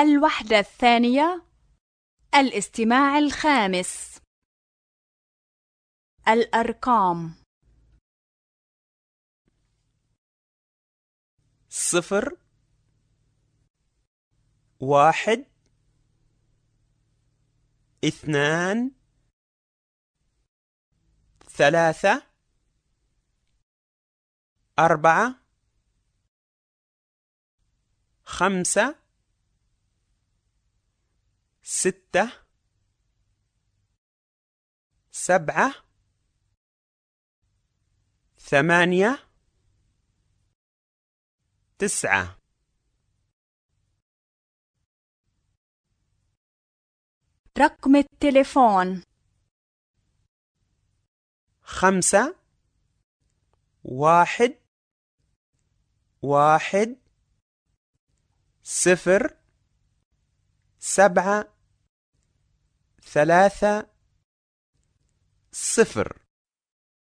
الوحدة الثانية الاستماع الخامس. الأرقام. صفر واحد اثنان ثلاثة أربعة خمسة ستة سبعة ثمانية تسعة. رقم التليفون. خمسة واحد واحد صفر سبعة. ثلاثة صفر.